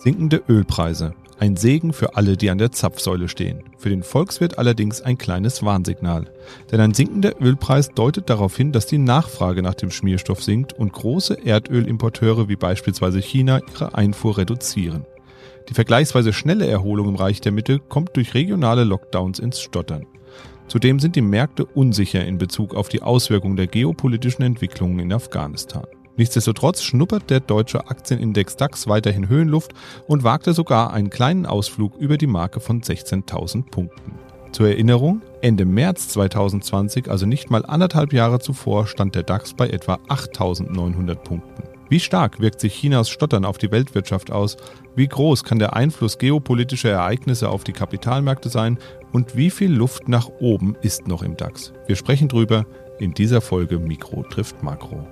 Sinkende Ölpreise. Ein Segen für alle, die an der Zapfsäule stehen. Für den Volkswirt allerdings ein kleines Warnsignal. Denn ein sinkender Ölpreis deutet darauf hin, dass die Nachfrage nach dem Schmierstoff sinkt und große Erdölimporteure wie beispielsweise China ihre Einfuhr reduzieren. Die vergleichsweise schnelle Erholung im Reich der Mitte kommt durch regionale Lockdowns ins Stottern. Zudem sind die Märkte unsicher in Bezug auf die Auswirkungen der geopolitischen Entwicklungen in Afghanistan. Nichtsdestotrotz schnuppert der deutsche Aktienindex DAX weiterhin Höhenluft und wagte sogar einen kleinen Ausflug über die Marke von 16.000 Punkten. Zur Erinnerung, Ende März 2020, also nicht mal anderthalb Jahre zuvor, stand der DAX bei etwa 8.900 Punkten. Wie stark wirkt sich Chinas Stottern auf die Weltwirtschaft aus? Wie groß kann der Einfluss geopolitischer Ereignisse auf die Kapitalmärkte sein? Und wie viel Luft nach oben ist noch im DAX? Wir sprechen drüber in dieser Folge Mikro trifft Makro.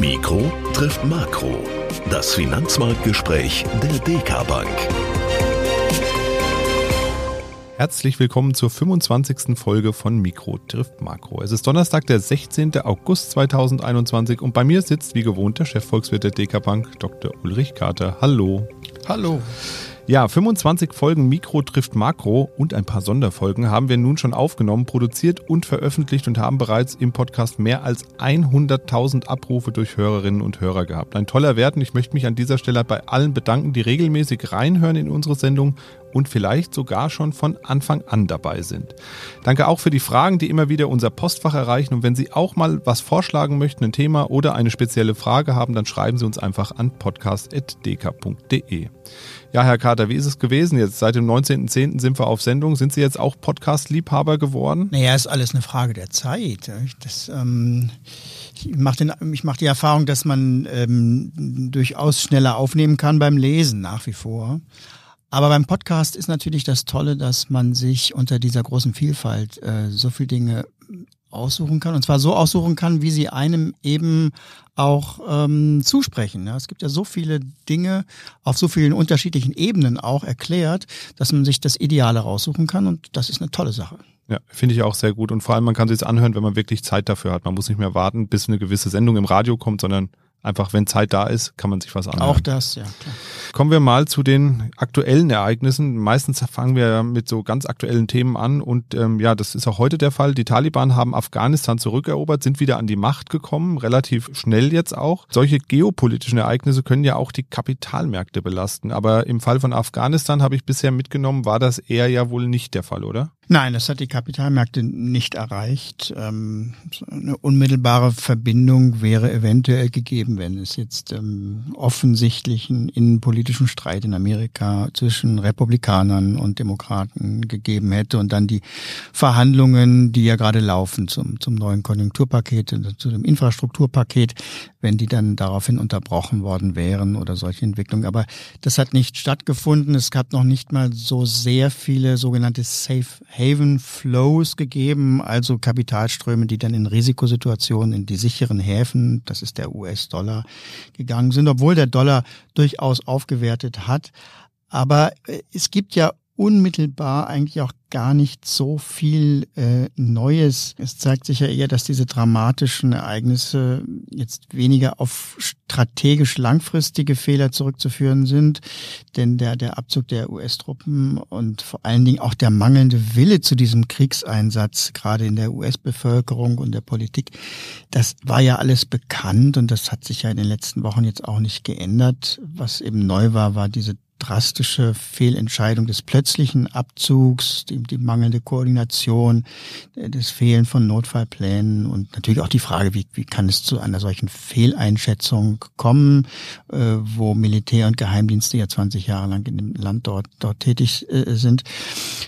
Mikro trifft Makro. Das Finanzmarktgespräch der DK Bank. Herzlich willkommen zur 25. Folge von Mikro trifft Makro. Es ist Donnerstag, der 16. August 2021 und bei mir sitzt wie gewohnt der Chefvolkswirt der DK Bank, Dr. Ulrich Kater. Hallo. Hallo. Ja, 25 Folgen Mikro trifft Makro und ein paar Sonderfolgen haben wir nun schon aufgenommen, produziert und veröffentlicht und haben bereits im Podcast mehr als 100.000 Abrufe durch Hörerinnen und Hörer gehabt. Ein toller Wert und ich möchte mich an dieser Stelle bei allen bedanken, die regelmäßig reinhören in unsere Sendung und vielleicht sogar schon von Anfang an dabei sind. Danke auch für die Fragen, die immer wieder unser Postfach erreichen. Und wenn Sie auch mal was vorschlagen möchten, ein Thema oder eine spezielle Frage haben, dann schreiben Sie uns einfach an podcast.dk.de. Ja, Herr Kater, wie ist es gewesen jetzt? Seit dem 19.10. sind wir auf Sendung. Sind Sie jetzt auch Podcast-Liebhaber geworden? Naja, ist alles eine Frage der Zeit. Das, ähm, ich mache mach die Erfahrung, dass man ähm, durchaus schneller aufnehmen kann beim Lesen nach wie vor. Aber beim Podcast ist natürlich das Tolle, dass man sich unter dieser großen Vielfalt äh, so viele Dinge aussuchen kann. Und zwar so aussuchen kann, wie sie einem eben auch ähm, zusprechen. Ja, es gibt ja so viele Dinge auf so vielen unterschiedlichen Ebenen auch erklärt, dass man sich das Ideale raussuchen kann. Und das ist eine tolle Sache. Ja, finde ich auch sehr gut. Und vor allem, man kann es anhören, wenn man wirklich Zeit dafür hat. Man muss nicht mehr warten, bis eine gewisse Sendung im Radio kommt, sondern Einfach, wenn Zeit da ist, kann man sich was anhören. Auch das, ja. Klar. Kommen wir mal zu den aktuellen Ereignissen. Meistens fangen wir mit so ganz aktuellen Themen an und ähm, ja, das ist auch heute der Fall. Die Taliban haben Afghanistan zurückerobert, sind wieder an die Macht gekommen, relativ schnell jetzt auch. Solche geopolitischen Ereignisse können ja auch die Kapitalmärkte belasten. Aber im Fall von Afghanistan habe ich bisher mitgenommen, war das eher ja wohl nicht der Fall, oder? Nein, das hat die Kapitalmärkte nicht erreicht. Ähm, eine unmittelbare Verbindung wäre eventuell gegeben, wenn es jetzt ähm, offensichtlichen innenpolitischen Streit in Amerika zwischen Republikanern und Demokraten gegeben hätte und dann die Verhandlungen, die ja gerade laufen zum, zum neuen Konjunkturpaket, zu dem Infrastrukturpaket, wenn die dann daraufhin unterbrochen worden wären oder solche Entwicklungen. Aber das hat nicht stattgefunden. Es gab noch nicht mal so sehr viele sogenannte Safe Haven Flows gegeben, also Kapitalströme, die dann in Risikosituationen in die sicheren Häfen, das ist der US-Dollar, gegangen sind, obwohl der Dollar durchaus aufgewertet hat. Aber äh, es gibt ja unmittelbar eigentlich auch gar nicht so viel äh, Neues. Es zeigt sich ja eher, dass diese dramatischen Ereignisse jetzt weniger auf strategisch langfristige Fehler zurückzuführen sind, denn der, der Abzug der US-Truppen und vor allen Dingen auch der mangelnde Wille zu diesem Kriegseinsatz, gerade in der US-Bevölkerung und der Politik, das war ja alles bekannt und das hat sich ja in den letzten Wochen jetzt auch nicht geändert. Was eben neu war, war diese drastische Fehlentscheidung des plötzlichen Abzugs, die, die mangelnde Koordination, äh, das Fehlen von Notfallplänen und natürlich auch die Frage, wie, wie kann es zu einer solchen Fehleinschätzung kommen, äh, wo Militär und Geheimdienste ja 20 Jahre lang in dem Land dort, dort tätig äh, sind.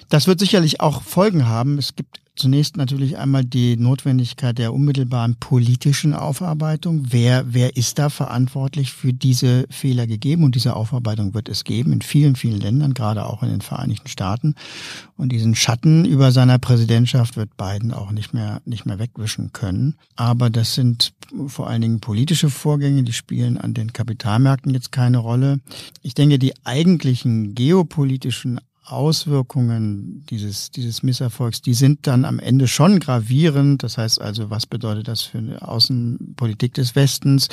Das wird sicherlich auch Folgen haben. Es gibt Zunächst natürlich einmal die Notwendigkeit der unmittelbaren politischen Aufarbeitung. Wer, wer ist da verantwortlich für diese Fehler gegeben? Und diese Aufarbeitung wird es geben in vielen, vielen Ländern, gerade auch in den Vereinigten Staaten. Und diesen Schatten über seiner Präsidentschaft wird Biden auch nicht mehr, nicht mehr wegwischen können. Aber das sind vor allen Dingen politische Vorgänge, die spielen an den Kapitalmärkten jetzt keine Rolle. Ich denke, die eigentlichen geopolitischen Auswirkungen dieses, dieses Misserfolgs, die sind dann am Ende schon gravierend. Das heißt also, was bedeutet das für eine Außenpolitik des Westens?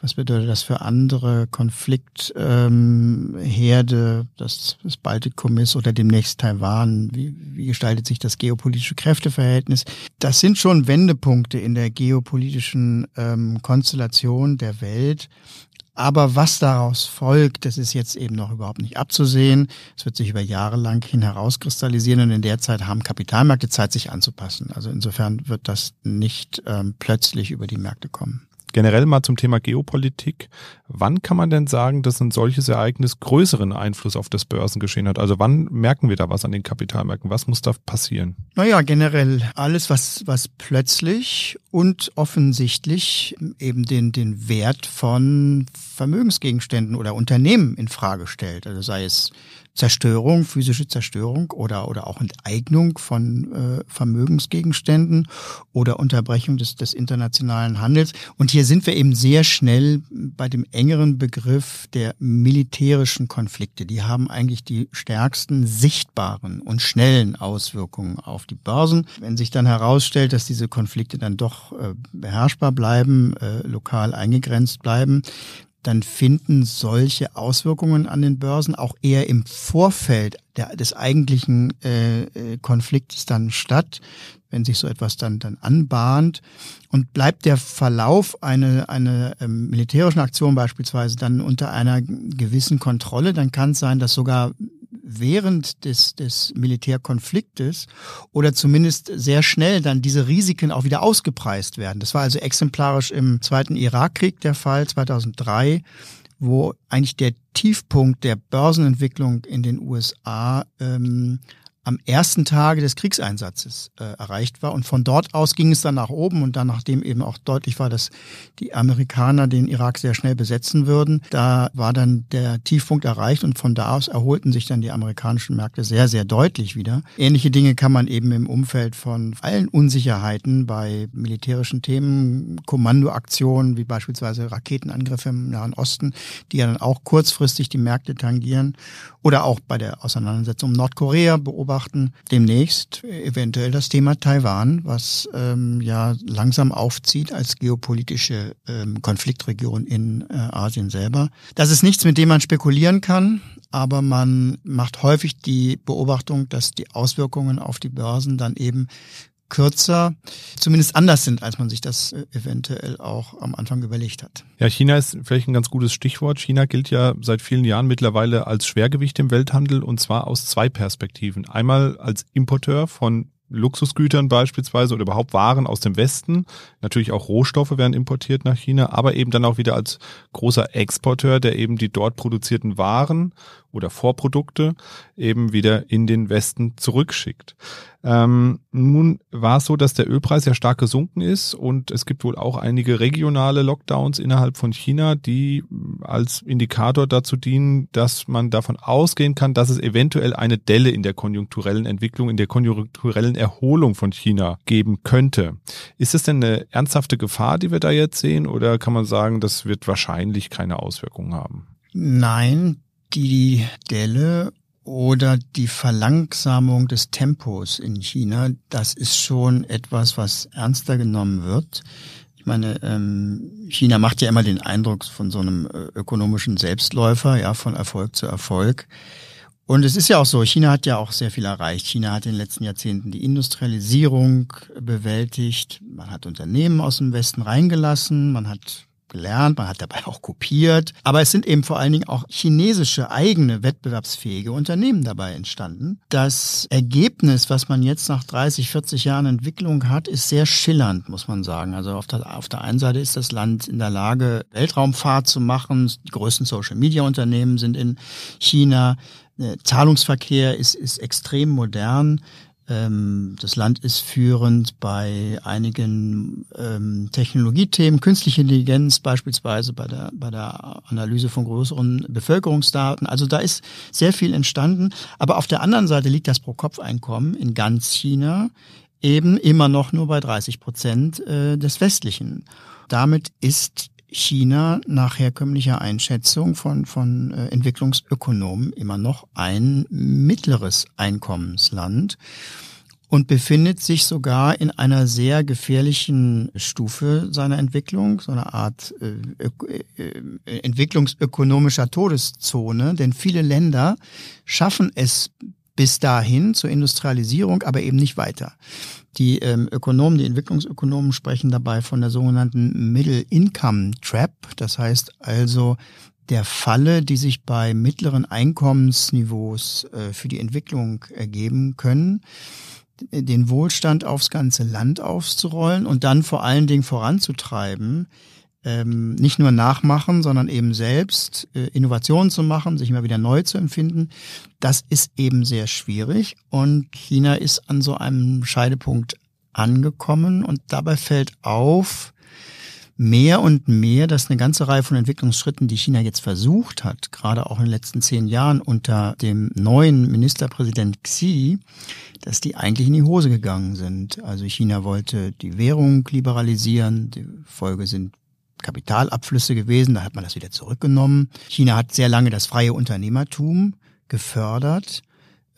Was bedeutet das für andere Konfliktherde, ähm, das, das Baltikum ist oder demnächst Taiwan? Wie, wie gestaltet sich das geopolitische Kräfteverhältnis? Das sind schon Wendepunkte in der geopolitischen ähm, Konstellation der Welt. Aber was daraus folgt, das ist jetzt eben noch überhaupt nicht abzusehen. Es wird sich über Jahre lang hin herauskristallisieren und in der Zeit haben Kapitalmärkte Zeit, sich anzupassen. Also insofern wird das nicht ähm, plötzlich über die Märkte kommen generell mal zum Thema Geopolitik. Wann kann man denn sagen, dass ein solches Ereignis größeren Einfluss auf das Börsengeschehen hat? Also wann merken wir da was an den Kapitalmärkten? Was muss da passieren? Naja, generell alles, was, was plötzlich und offensichtlich eben den, den Wert von Vermögensgegenständen oder Unternehmen in Frage stellt. Also sei es Zerstörung, physische Zerstörung oder, oder auch Enteignung von äh, Vermögensgegenständen oder Unterbrechung des, des internationalen Handels. Und hier sind wir eben sehr schnell bei dem engeren Begriff der militärischen Konflikte. Die haben eigentlich die stärksten sichtbaren und schnellen Auswirkungen auf die Börsen. Wenn sich dann herausstellt, dass diese Konflikte dann doch äh, beherrschbar bleiben, äh, lokal eingegrenzt bleiben, dann finden solche Auswirkungen an den Börsen auch eher im Vorfeld der, des eigentlichen äh, äh, Konflikts dann statt, wenn sich so etwas dann, dann anbahnt. Und bleibt der Verlauf einer eine, ähm, militärischen Aktion beispielsweise dann unter einer gewissen Kontrolle, dann kann es sein, dass sogar während des, des Militärkonfliktes oder zumindest sehr schnell dann diese Risiken auch wieder ausgepreist werden. Das war also exemplarisch im Zweiten Irakkrieg der Fall 2003 wo eigentlich der Tiefpunkt der Börsenentwicklung in den USA ähm, am ersten Tage des Kriegseinsatzes äh, erreicht war. Und von dort aus ging es dann nach oben und dann, nachdem eben auch deutlich war, dass die Amerikaner den Irak sehr schnell besetzen würden, da war dann der Tiefpunkt erreicht und von da aus erholten sich dann die amerikanischen Märkte sehr, sehr deutlich wieder. Ähnliche Dinge kann man eben im Umfeld von allen Unsicherheiten bei militärischen Themen, Kommandoaktionen wie beispielsweise Raketenangriffe im Nahen Osten, die ja dann auch kurzfristig die Märkte tangieren oder auch bei der Auseinandersetzung um Nordkorea beobachten beobachten demnächst eventuell das Thema Taiwan, was ähm, ja langsam aufzieht als geopolitische ähm, Konfliktregion in äh, Asien selber. Das ist nichts, mit dem man spekulieren kann, aber man macht häufig die Beobachtung, dass die Auswirkungen auf die Börsen dann eben kürzer, zumindest anders sind, als man sich das äh, eventuell auch am Anfang überlegt hat. Ja, China ist vielleicht ein ganz gutes Stichwort. China gilt ja seit vielen Jahren mittlerweile als Schwergewicht im Welthandel und zwar aus zwei Perspektiven. Einmal als Importeur von Luxusgütern beispielsweise oder überhaupt Waren aus dem Westen. Natürlich auch Rohstoffe werden importiert nach China, aber eben dann auch wieder als großer Exporteur, der eben die dort produzierten Waren oder Vorprodukte eben wieder in den Westen zurückschickt. Ähm, nun war es so, dass der Ölpreis ja stark gesunken ist und es gibt wohl auch einige regionale Lockdowns innerhalb von China, die als Indikator dazu dienen, dass man davon ausgehen kann, dass es eventuell eine Delle in der konjunkturellen Entwicklung, in der konjunkturellen Erholung von China geben könnte. Ist es denn eine ernsthafte Gefahr, die wir da jetzt sehen oder kann man sagen, das wird wahrscheinlich keine Auswirkungen haben? Nein, die Delle oder die Verlangsamung des Tempos in China, das ist schon etwas, was ernster genommen wird. Ich meine, ähm, China macht ja immer den Eindruck von so einem äh, ökonomischen Selbstläufer, ja, von Erfolg zu Erfolg. Und es ist ja auch so, China hat ja auch sehr viel erreicht. China hat in den letzten Jahrzehnten die Industrialisierung bewältigt. Man hat Unternehmen aus dem Westen reingelassen. Man hat gelernt, man hat dabei auch kopiert. Aber es sind eben vor allen Dingen auch chinesische eigene wettbewerbsfähige Unternehmen dabei entstanden. Das Ergebnis, was man jetzt nach 30, 40 Jahren Entwicklung hat, ist sehr schillernd, muss man sagen. Also auf der, auf der einen Seite ist das Land in der Lage, Weltraumfahrt zu machen. Die größten Social-Media-Unternehmen sind in China. Der Zahlungsverkehr ist, ist extrem modern. Ähm, das Land ist führend bei einigen ähm, Technologiethemen, künstliche Intelligenz beispielsweise bei der, bei der Analyse von größeren Bevölkerungsdaten. Also da ist sehr viel entstanden. Aber auf der anderen Seite liegt das Pro-Kopf-Einkommen in ganz China eben immer noch nur bei 30 Prozent äh, des westlichen. Damit ist China nach herkömmlicher Einschätzung von, von äh, Entwicklungsökonomen immer noch ein mittleres Einkommensland und befindet sich sogar in einer sehr gefährlichen Stufe seiner Entwicklung, so eine Art äh, äh, entwicklungsökonomischer Todeszone, denn viele Länder schaffen es bis dahin zur Industrialisierung, aber eben nicht weiter. Die ähm, Ökonomen, die Entwicklungsökonomen sprechen dabei von der sogenannten Middle Income Trap, das heißt also der Falle, die sich bei mittleren Einkommensniveaus äh, für die Entwicklung ergeben können den Wohlstand aufs ganze Land aufzurollen und dann vor allen Dingen voranzutreiben, ähm, nicht nur nachmachen, sondern eben selbst äh, Innovationen zu machen, sich immer wieder neu zu empfinden, das ist eben sehr schwierig. Und China ist an so einem Scheidepunkt angekommen und dabei fällt auf, mehr und mehr, dass eine ganze Reihe von Entwicklungsschritten, die China jetzt versucht hat, gerade auch in den letzten zehn Jahren unter dem neuen Ministerpräsident Xi, dass die eigentlich in die Hose gegangen sind. Also China wollte die Währung liberalisieren, die Folge sind Kapitalabflüsse gewesen, da hat man das wieder zurückgenommen. China hat sehr lange das freie Unternehmertum gefördert.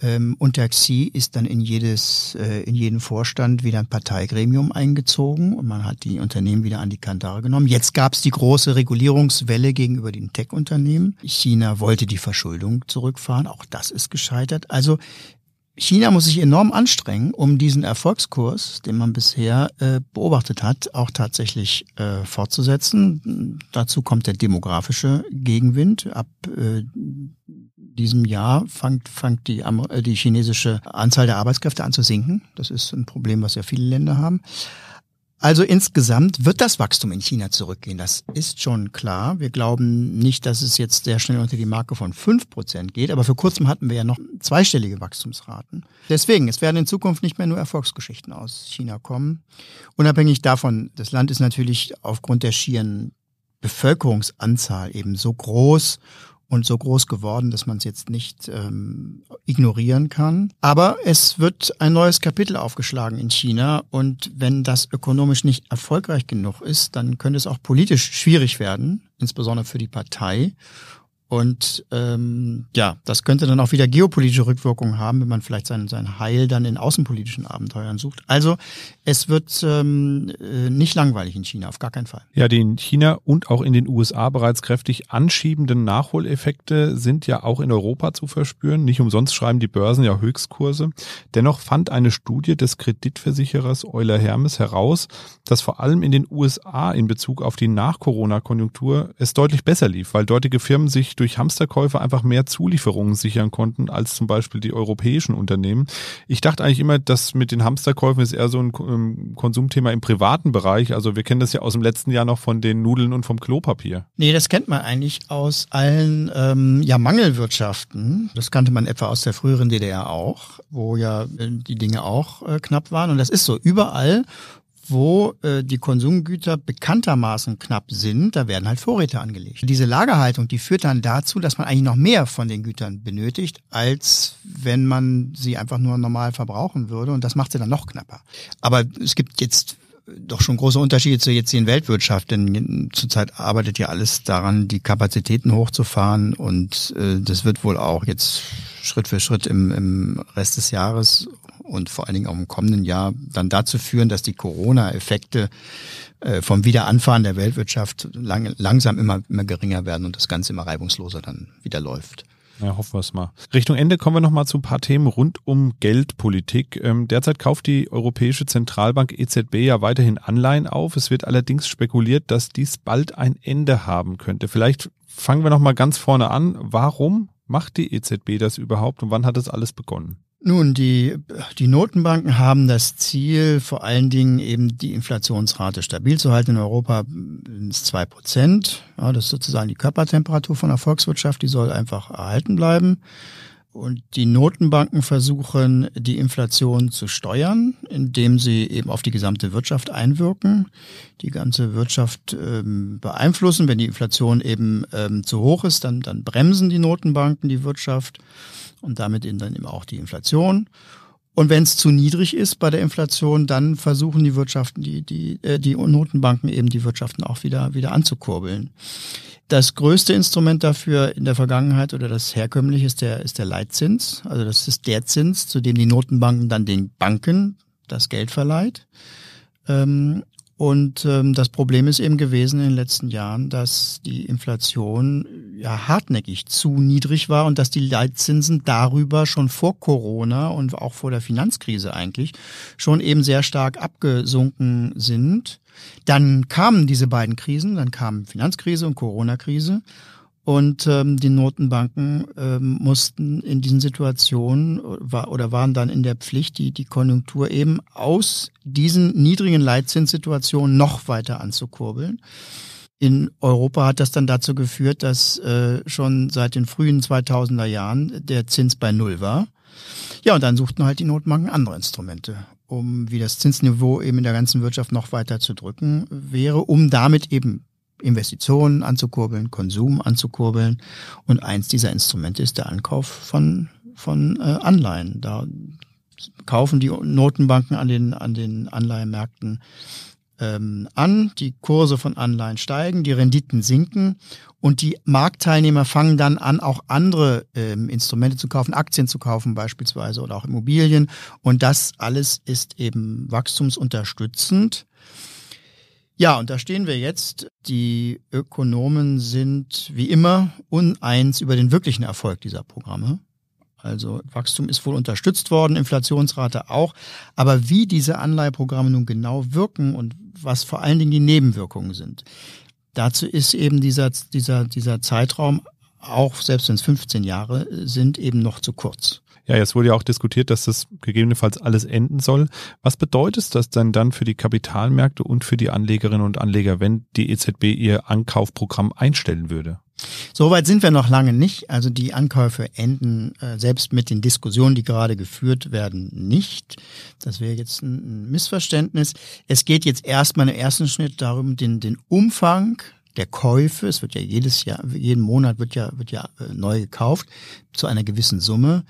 Ähm, unter Xi ist dann in jedes, äh, in jeden Vorstand wieder ein Parteigremium eingezogen und man hat die Unternehmen wieder an die Kantare genommen. Jetzt gab es die große Regulierungswelle gegenüber den Tech-Unternehmen. China wollte die Verschuldung zurückfahren, auch das ist gescheitert. Also China muss sich enorm anstrengen, um diesen Erfolgskurs, den man bisher äh, beobachtet hat, auch tatsächlich äh, fortzusetzen. Dazu kommt der demografische Gegenwind. Ab äh, diesem Jahr fängt, fängt die, äh, die chinesische Anzahl der Arbeitskräfte an zu sinken. Das ist ein Problem, was ja viele Länder haben. Also insgesamt wird das Wachstum in China zurückgehen. Das ist schon klar. Wir glauben nicht, dass es jetzt sehr schnell unter die Marke von fünf Prozent geht. Aber vor kurzem hatten wir ja noch zweistellige Wachstumsraten. Deswegen, es werden in Zukunft nicht mehr nur Erfolgsgeschichten aus China kommen. Unabhängig davon, das Land ist natürlich aufgrund der schieren Bevölkerungsanzahl eben so groß und so groß geworden, dass man es jetzt nicht ähm, ignorieren kann. Aber es wird ein neues Kapitel aufgeschlagen in China und wenn das ökonomisch nicht erfolgreich genug ist, dann könnte es auch politisch schwierig werden, insbesondere für die Partei. Und ähm, ja, das könnte dann auch wieder geopolitische Rückwirkungen haben, wenn man vielleicht sein, sein Heil dann in außenpolitischen Abenteuern sucht. Also es wird ähm, äh, nicht langweilig in China, auf gar keinen Fall. Ja, die in China und auch in den USA bereits kräftig anschiebenden Nachholeffekte sind ja auch in Europa zu verspüren. Nicht umsonst schreiben die Börsen ja Höchstkurse. Dennoch fand eine Studie des Kreditversicherers Euler Hermes heraus, dass vor allem in den USA in Bezug auf die Nach-Corona-Konjunktur es deutlich besser lief, weil dortige Firmen sich durch Hamsterkäufe einfach mehr Zulieferungen sichern konnten als zum Beispiel die europäischen Unternehmen. Ich dachte eigentlich immer, dass mit den Hamsterkäufen ist eher so ein ähm, Konsumthema im privaten Bereich. Also wir kennen das ja aus dem letzten Jahr noch von den Nudeln und vom Klopapier. Nee, das kennt man eigentlich aus allen ähm, ja, Mangelwirtschaften. Das kannte man etwa aus der früheren DDR auch, wo ja äh, die Dinge auch äh, knapp waren. Und das ist so überall, wo äh, die Konsumgüter bekanntermaßen knapp sind, da werden halt Vorräte angelegt. Diese Lagerhaltung, die führt dann dazu, dass man eigentlich noch mehr von den Gütern benötigt, als wenn man sie einfach nur normal verbrauchen würde. Und das macht sie dann noch knapper. Aber es gibt jetzt doch schon große Unterschiede zur jetzigen Weltwirtschaft, denn zurzeit arbeitet ja alles daran, die Kapazitäten hochzufahren und äh, das wird wohl auch jetzt Schritt für Schritt im, im Rest des Jahres und vor allen Dingen auch im kommenden Jahr dann dazu führen, dass die Corona-Effekte äh, vom Wiederanfahren der Weltwirtschaft lang, langsam immer, immer geringer werden und das Ganze immer reibungsloser dann wieder läuft. Ja, hoffen wir es mal. Richtung Ende kommen wir nochmal zu ein paar Themen rund um Geldpolitik. Ähm, derzeit kauft die Europäische Zentralbank EZB ja weiterhin Anleihen auf. Es wird allerdings spekuliert, dass dies bald ein Ende haben könnte. Vielleicht fangen wir nochmal ganz vorne an. Warum macht die EZB das überhaupt und wann hat das alles begonnen? Nun, die, die Notenbanken haben das Ziel, vor allen Dingen eben die Inflationsrate stabil zu halten. In Europa ist zwei Prozent. Ja, das ist sozusagen die Körpertemperatur von der Volkswirtschaft. Die soll einfach erhalten bleiben. Und die Notenbanken versuchen, die Inflation zu steuern, indem sie eben auf die gesamte Wirtschaft einwirken, die ganze Wirtschaft ähm, beeinflussen. Wenn die Inflation eben ähm, zu hoch ist, dann, dann bremsen die Notenbanken die Wirtschaft und damit eben dann eben auch die Inflation. Und wenn es zu niedrig ist bei der Inflation, dann versuchen die Wirtschaften, die, die, äh, die Notenbanken eben die Wirtschaften auch wieder, wieder anzukurbeln. Das größte Instrument dafür in der Vergangenheit oder das herkömmliche ist der, ist der Leitzins. Also das ist der Zins, zu dem die Notenbanken dann den Banken das Geld verleiht. Ähm, und ähm, das Problem ist eben gewesen in den letzten Jahren, dass die Inflation ja hartnäckig zu niedrig war und dass die Leitzinsen darüber schon vor Corona und auch vor der Finanzkrise eigentlich schon eben sehr stark abgesunken sind. Dann kamen diese beiden Krisen, dann kamen Finanzkrise und Corona-Krise. Und ähm, die Notenbanken ähm, mussten in diesen Situationen war, oder waren dann in der Pflicht, die, die Konjunktur eben aus diesen niedrigen Leitzinssituationen noch weiter anzukurbeln. In Europa hat das dann dazu geführt, dass äh, schon seit den frühen 2000er Jahren der Zins bei Null war. Ja, und dann suchten halt die Notenbanken andere Instrumente, um wie das Zinsniveau eben in der ganzen Wirtschaft noch weiter zu drücken wäre, um damit eben Investitionen anzukurbeln, Konsum anzukurbeln. Und eins dieser Instrumente ist der Ankauf von, von äh, Anleihen. Da kaufen die Notenbanken an den, an den Anleihenmärkten ähm, an, die Kurse von Anleihen steigen, die Renditen sinken und die Marktteilnehmer fangen dann an, auch andere ähm, Instrumente zu kaufen, Aktien zu kaufen beispielsweise oder auch Immobilien. Und das alles ist eben wachstumsunterstützend. Ja, und da stehen wir jetzt. Die Ökonomen sind wie immer uneins über den wirklichen Erfolg dieser Programme. Also Wachstum ist wohl unterstützt worden, Inflationsrate auch. Aber wie diese Anleiheprogramme nun genau wirken und was vor allen Dingen die Nebenwirkungen sind, dazu ist eben dieser, dieser, dieser Zeitraum, auch selbst wenn es 15 Jahre sind, eben noch zu kurz. Ja, jetzt wurde ja auch diskutiert, dass das gegebenenfalls alles enden soll. Was bedeutet das denn dann für die Kapitalmärkte und für die Anlegerinnen und Anleger, wenn die EZB ihr Ankaufprogramm einstellen würde? Soweit sind wir noch lange nicht. Also die Ankäufe enden äh, selbst mit den Diskussionen, die gerade geführt werden, nicht. Das wäre jetzt ein Missverständnis. Es geht jetzt erstmal im ersten Schnitt darum, den, den Umfang der Käufe, es wird ja jedes Jahr, jeden Monat wird ja, wird ja äh, neu gekauft, zu einer gewissen Summe,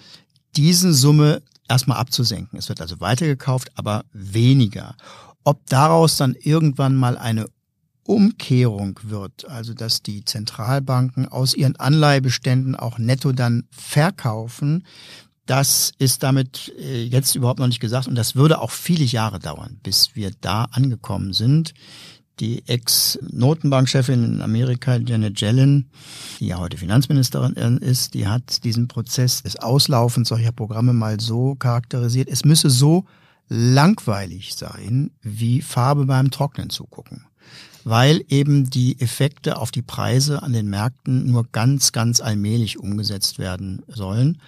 diese Summe erstmal abzusenken. Es wird also weitergekauft, aber weniger. Ob daraus dann irgendwann mal eine Umkehrung wird, also dass die Zentralbanken aus ihren Anleihebeständen auch netto dann verkaufen, das ist damit äh, jetzt überhaupt noch nicht gesagt und das würde auch viele Jahre dauern, bis wir da angekommen sind die Ex-Notenbankchefin in Amerika, Janet Yellen, die ja heute Finanzministerin ist, die hat diesen Prozess des Auslaufens solcher Programme mal so charakterisiert. Es müsse so langweilig sein, wie Farbe beim Trocknen zugucken. Weil eben die Effekte auf die Preise an den Märkten nur ganz, ganz allmählich umgesetzt werden sollen.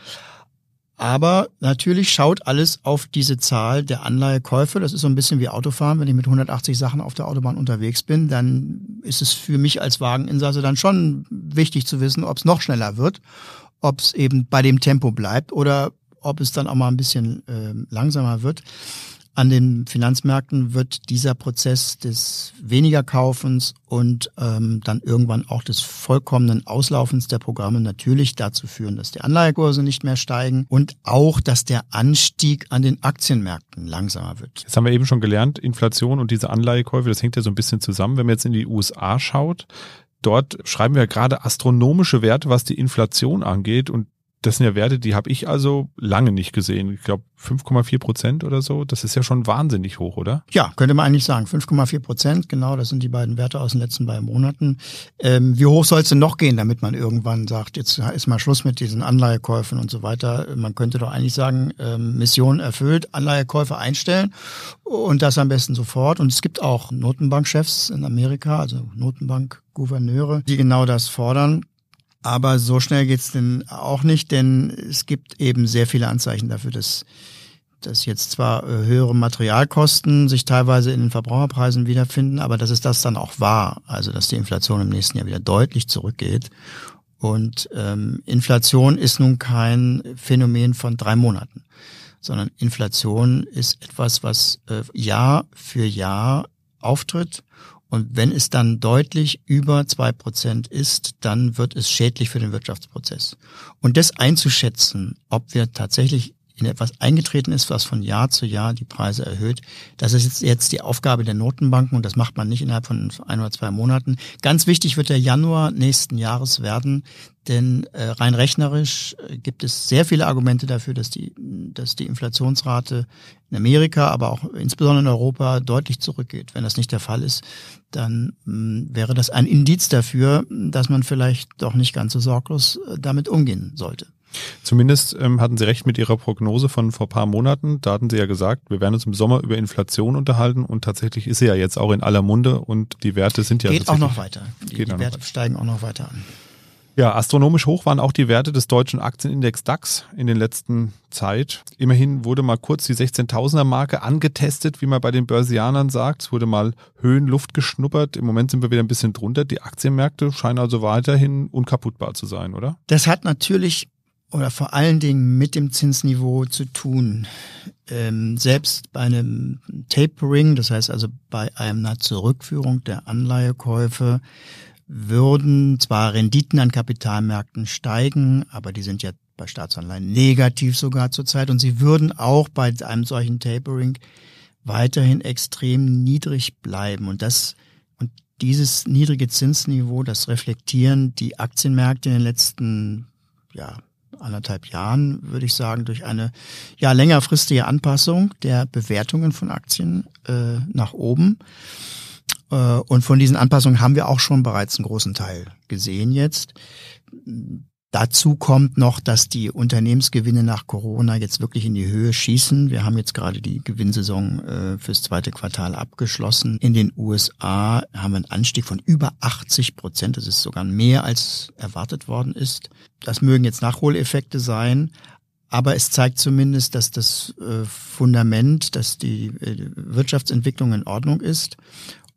Aber natürlich schaut alles auf diese Zahl der Anleihekäufe. Das ist so ein bisschen wie Autofahren. Wenn ich mit 180 Sachen auf der Autobahn unterwegs bin, dann ist es für mich als Wageninsasse dann schon wichtig zu wissen, ob es noch schneller wird, ob es eben bei dem Tempo bleibt oder ob es dann auch mal ein bisschen äh, langsamer wird. An den Finanzmärkten wird dieser Prozess des weniger Kaufens und ähm, dann irgendwann auch des vollkommenen Auslaufens der Programme natürlich dazu führen, dass die Anleihekurse nicht mehr steigen und auch, dass der Anstieg an den Aktienmärkten langsamer wird. Das haben wir eben schon gelernt, Inflation und diese Anleihekäufe, das hängt ja so ein bisschen zusammen. Wenn man jetzt in die USA schaut, dort schreiben wir gerade astronomische Werte, was die Inflation angeht und das sind ja Werte, die habe ich also lange nicht gesehen. Ich glaube 5,4 Prozent oder so. Das ist ja schon wahnsinnig hoch, oder? Ja, könnte man eigentlich sagen. 5,4 Prozent, genau, das sind die beiden Werte aus den letzten beiden Monaten. Ähm, wie hoch soll es denn noch gehen, damit man irgendwann sagt, jetzt ist mal Schluss mit diesen Anleihekäufen und so weiter. Man könnte doch eigentlich sagen, ähm, Mission erfüllt, Anleihekäufe einstellen und das am besten sofort. Und es gibt auch Notenbankchefs in Amerika, also Notenbankgouverneure, die genau das fordern. Aber so schnell geht's denn auch nicht, denn es gibt eben sehr viele Anzeichen dafür, dass, dass jetzt zwar äh, höhere Materialkosten sich teilweise in den Verbraucherpreisen wiederfinden, aber dass es das dann auch war. Also dass die Inflation im nächsten Jahr wieder deutlich zurückgeht. Und ähm, Inflation ist nun kein Phänomen von drei Monaten, sondern Inflation ist etwas, was äh, Jahr für Jahr auftritt und wenn es dann deutlich über zwei Prozent ist, dann wird es schädlich für den Wirtschaftsprozess. Und das einzuschätzen, ob wir tatsächlich in etwas eingetreten ist, was von Jahr zu Jahr die Preise erhöht. Das ist jetzt, die Aufgabe der Notenbanken und das macht man nicht innerhalb von ein oder zwei Monaten. Ganz wichtig wird der Januar nächsten Jahres werden, denn äh, rein rechnerisch äh, gibt es sehr viele Argumente dafür, dass die, dass die Inflationsrate in Amerika, aber auch insbesondere in Europa deutlich zurückgeht. Wenn das nicht der Fall ist, dann mh, hm, wäre das ein Indiz dafür, dass man vielleicht doch nicht ganz so sorglos äh, damit umgehen sollte. Zumindest ähm, hatten Sie recht mit Ihrer Prognose von vor paar Monaten. Da hatten Sie ja gesagt, wir werden uns im Sommer über Inflation unterhalten und tatsächlich ist sie ja jetzt auch in aller Munde und die Werte sind ja geht auch noch weiter. Die, die Werte weiter. steigen auch noch weiter an. Ja, astronomisch hoch waren auch die Werte des deutschen Aktienindex DAX in den letzten Zeit. Immerhin wurde mal kurz die 16.000er Marke angetestet, wie man bei den Börsianern sagt. Es wurde mal Höhenluft geschnuppert. Im Moment sind wir wieder ein bisschen drunter. Die Aktienmärkte scheinen also weiterhin unkaputtbar zu sein, oder? Das hat natürlich oder vor allen Dingen mit dem Zinsniveau zu tun. Ähm, selbst bei einem Tapering, das heißt also bei einer Zurückführung der Anleihekäufe, würden zwar Renditen an Kapitalmärkten steigen, aber die sind ja bei Staatsanleihen negativ sogar zurzeit und sie würden auch bei einem solchen Tapering weiterhin extrem niedrig bleiben und das und dieses niedrige Zinsniveau, das reflektieren die Aktienmärkte in den letzten ja, anderthalb Jahren, würde ich sagen, durch eine ja längerfristige Anpassung der Bewertungen von Aktien äh, nach oben. Äh, und von diesen Anpassungen haben wir auch schon bereits einen großen Teil gesehen jetzt. Dazu kommt noch, dass die Unternehmensgewinne nach Corona jetzt wirklich in die Höhe schießen. Wir haben jetzt gerade die Gewinnsaison äh, fürs zweite Quartal abgeschlossen. In den USA haben wir einen Anstieg von über 80 Prozent. Das ist sogar mehr als erwartet worden ist. Das mögen jetzt Nachholeffekte sein. Aber es zeigt zumindest, dass das äh, Fundament, dass die äh, Wirtschaftsentwicklung in Ordnung ist.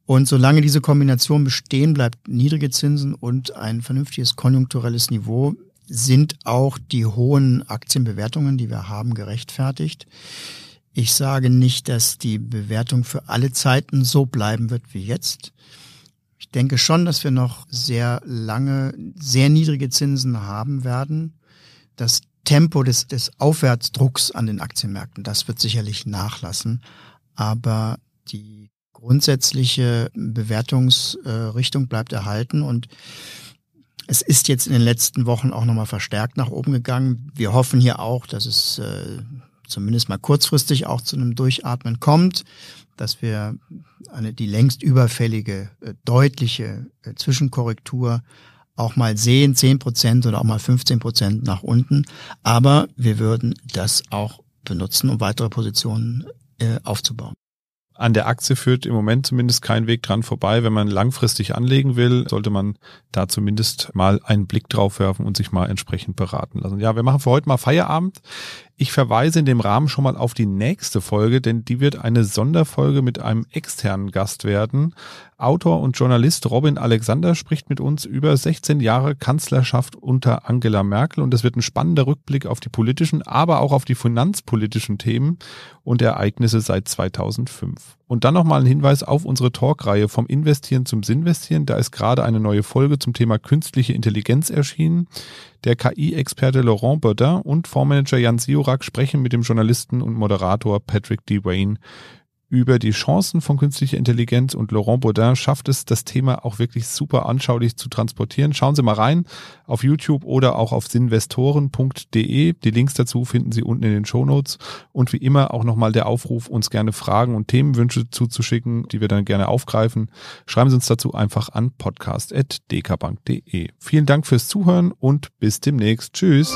Und solange diese Kombination bestehen bleibt, niedrige Zinsen und ein vernünftiges konjunkturelles Niveau, sind auch die hohen Aktienbewertungen, die wir haben, gerechtfertigt. Ich sage nicht, dass die Bewertung für alle Zeiten so bleiben wird wie jetzt. Ich denke schon, dass wir noch sehr lange, sehr niedrige Zinsen haben werden. Das Tempo des, des Aufwärtsdrucks an den Aktienmärkten, das wird sicherlich nachlassen. Aber die grundsätzliche Bewertungsrichtung bleibt erhalten und es ist jetzt in den letzten Wochen auch nochmal verstärkt nach oben gegangen. Wir hoffen hier auch, dass es äh, zumindest mal kurzfristig auch zu einem Durchatmen kommt, dass wir eine, die längst überfällige, äh, deutliche äh, Zwischenkorrektur auch mal sehen, zehn Prozent oder auch mal 15 Prozent nach unten. Aber wir würden das auch benutzen, um weitere Positionen äh, aufzubauen an der Aktie führt im Moment zumindest kein Weg dran vorbei. Wenn man langfristig anlegen will, sollte man da zumindest mal einen Blick drauf werfen und sich mal entsprechend beraten lassen. Ja, wir machen für heute mal Feierabend. Ich verweise in dem Rahmen schon mal auf die nächste Folge, denn die wird eine Sonderfolge mit einem externen Gast werden. Autor und Journalist Robin Alexander spricht mit uns über 16 Jahre Kanzlerschaft unter Angela Merkel und es wird ein spannender Rückblick auf die politischen, aber auch auf die finanzpolitischen Themen und Ereignisse seit 2005. Und dann nochmal ein Hinweis auf unsere Talkreihe vom Investieren zum Sinvestieren. Da ist gerade eine neue Folge zum Thema künstliche Intelligenz erschienen. Der KI-Experte Laurent Baudin und Fondsmanager Jan Siorak sprechen mit dem Journalisten und Moderator Patrick D. Wayne über die Chancen von künstlicher Intelligenz und Laurent Baudin schafft es, das Thema auch wirklich super anschaulich zu transportieren. Schauen Sie mal rein auf YouTube oder auch auf sinvestoren.de. Die Links dazu finden Sie unten in den Shownotes. Und wie immer auch nochmal der Aufruf, uns gerne Fragen und Themenwünsche zuzuschicken, die wir dann gerne aufgreifen. Schreiben Sie uns dazu einfach an podcast.dkbank.de. Vielen Dank fürs Zuhören und bis demnächst. Tschüss.